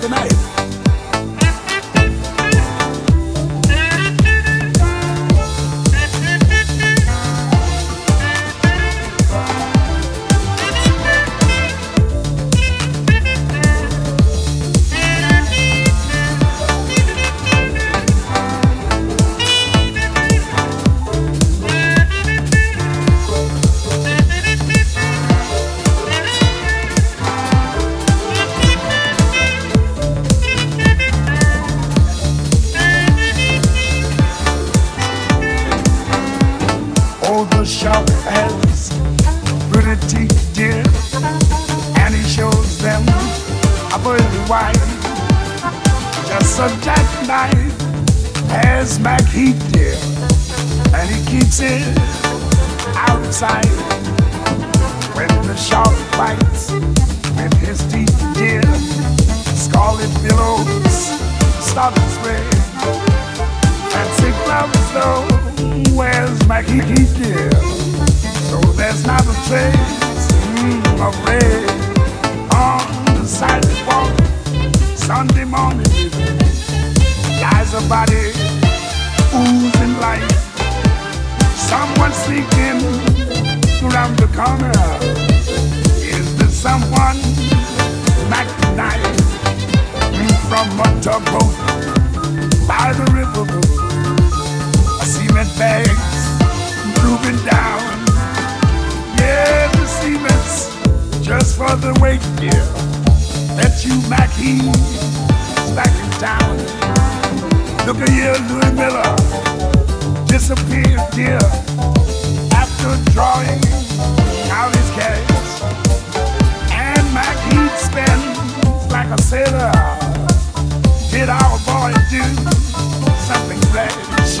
tonight. show as pretty dear, and he shows them a pearly white, just a jackknife as Mac Heat dear, and he keeps it outside. When the shark bites with his teeth dear, scarlet billows stop spread love is where's my key, dear? So there's not a trace mm, of red on the sidewalk. Sunday morning even lies a body oozing life. Someone sneaking around the corner. Is there someone Mac from a tugboat by the river? the gear. That's you, Mac back in town. Look at you, Louis Miller, disappeared here After drawing out his cash, and Mac Heath spends like a sailor. Did our boy do something fresh?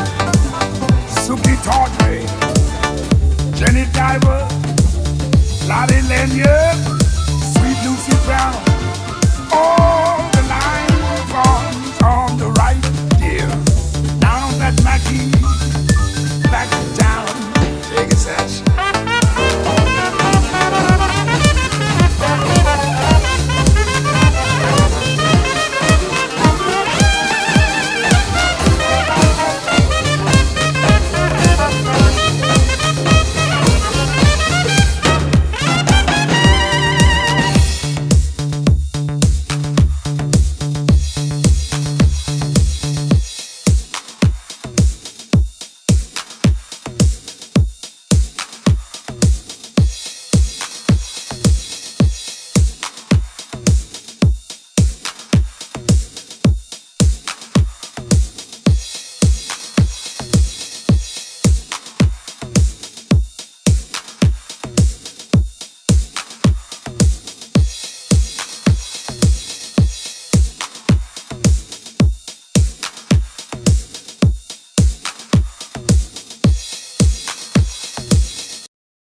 Suki Tawdry, Jenny Diver, Lottie Lanyard. Oh.